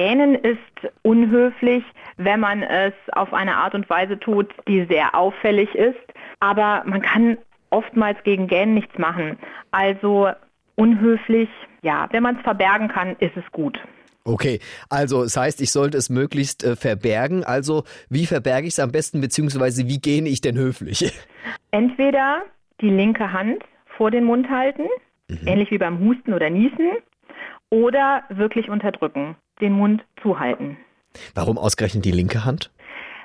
Gähnen ist unhöflich, wenn man es auf eine Art und Weise tut, die sehr auffällig ist. Aber man kann oftmals gegen Gähnen nichts machen. Also unhöflich, ja, wenn man es verbergen kann, ist es gut. Okay, also das heißt, ich sollte es möglichst äh, verbergen. Also wie verberge ich es am besten, beziehungsweise wie gähne ich denn höflich? Entweder die linke Hand vor den Mund halten, mhm. ähnlich wie beim Husten oder Niesen, oder wirklich unterdrücken, den Mund zuhalten. Warum ausgerechnet die linke Hand?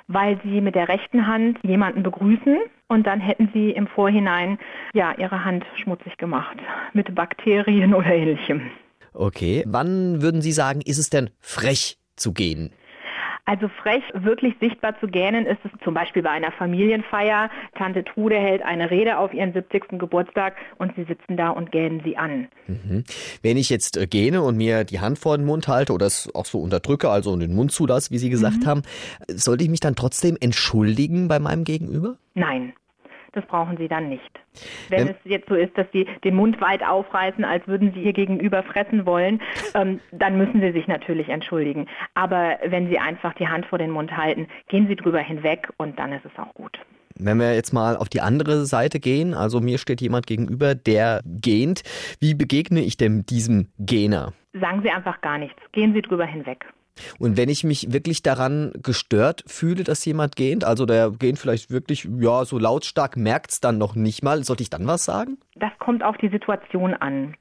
Weil Sie mit der rechten Hand jemanden begrüßen und dann hätten Sie im Vorhinein ja Ihre Hand schmutzig gemacht mit Bakterien oder ähnlichem. Okay, wann würden Sie sagen, ist es denn frech zu gehen? Also frech, wirklich sichtbar zu gähnen ist es zum Beispiel bei einer Familienfeier. Tante Trude hält eine Rede auf ihren 70. Geburtstag und sie sitzen da und gähnen sie an. Mhm. Wenn ich jetzt äh, gähne und mir die Hand vor den Mund halte oder es auch so unterdrücke, also den Mund zulasse, wie Sie gesagt mhm. haben, sollte ich mich dann trotzdem entschuldigen bei meinem Gegenüber? Nein das brauchen Sie dann nicht. Wenn ähm, es jetzt so ist, dass Sie den Mund weit aufreißen, als würden Sie Ihr Gegenüber fressen wollen, ähm, dann müssen Sie sich natürlich entschuldigen. Aber wenn Sie einfach die Hand vor den Mund halten, gehen Sie drüber hinweg und dann ist es auch gut. Wenn wir jetzt mal auf die andere Seite gehen, also mir steht jemand gegenüber, der gähnt. Wie begegne ich denn diesem Gähner? Sagen Sie einfach gar nichts. Gehen Sie drüber hinweg. Und wenn ich mich wirklich daran gestört fühle, dass jemand gähnt, also der gähnt vielleicht wirklich, ja, so lautstark, merkt es dann noch nicht mal, sollte ich dann was sagen? Das kommt auf die Situation an.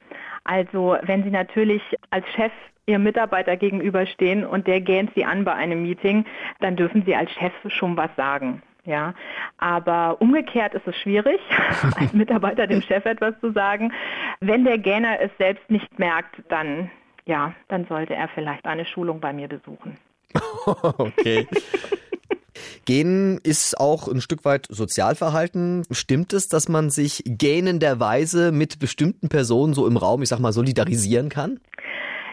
Also wenn Sie natürlich als Chef Ihrem Mitarbeiter gegenüberstehen und der gähnt Sie an bei einem Meeting, dann dürfen Sie als Chef schon was sagen. Ja, aber umgekehrt ist es schwierig, als Mitarbeiter dem Chef etwas zu sagen. Wenn der Gähner es selbst nicht merkt, dann ja, dann sollte er vielleicht eine Schulung bei mir besuchen. okay. Gähnen ist auch ein Stück weit Sozialverhalten. Stimmt es, dass man sich gähnenderweise mit bestimmten Personen so im Raum, ich sag mal, solidarisieren kann?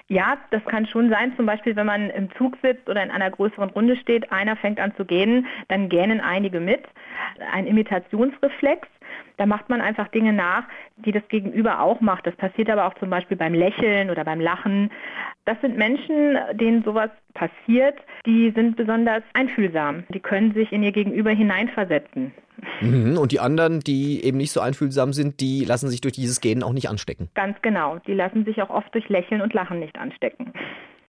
Ja, das kann schon sein. Zum Beispiel, wenn man im Zug sitzt oder in einer größeren Runde steht, einer fängt an zu gähnen, dann gähnen einige mit. Ein Imitationsreflex. Da macht man einfach Dinge nach, die das Gegenüber auch macht. Das passiert aber auch zum Beispiel beim Lächeln oder beim Lachen. Das sind Menschen, denen sowas passiert, die sind besonders einfühlsam. Die können sich in ihr Gegenüber hineinversetzen. Mhm. Und die anderen, die eben nicht so einfühlsam sind, die lassen sich durch dieses Genen auch nicht anstecken. Ganz genau. Die lassen sich auch oft durch Lächeln und Lachen nicht anstecken.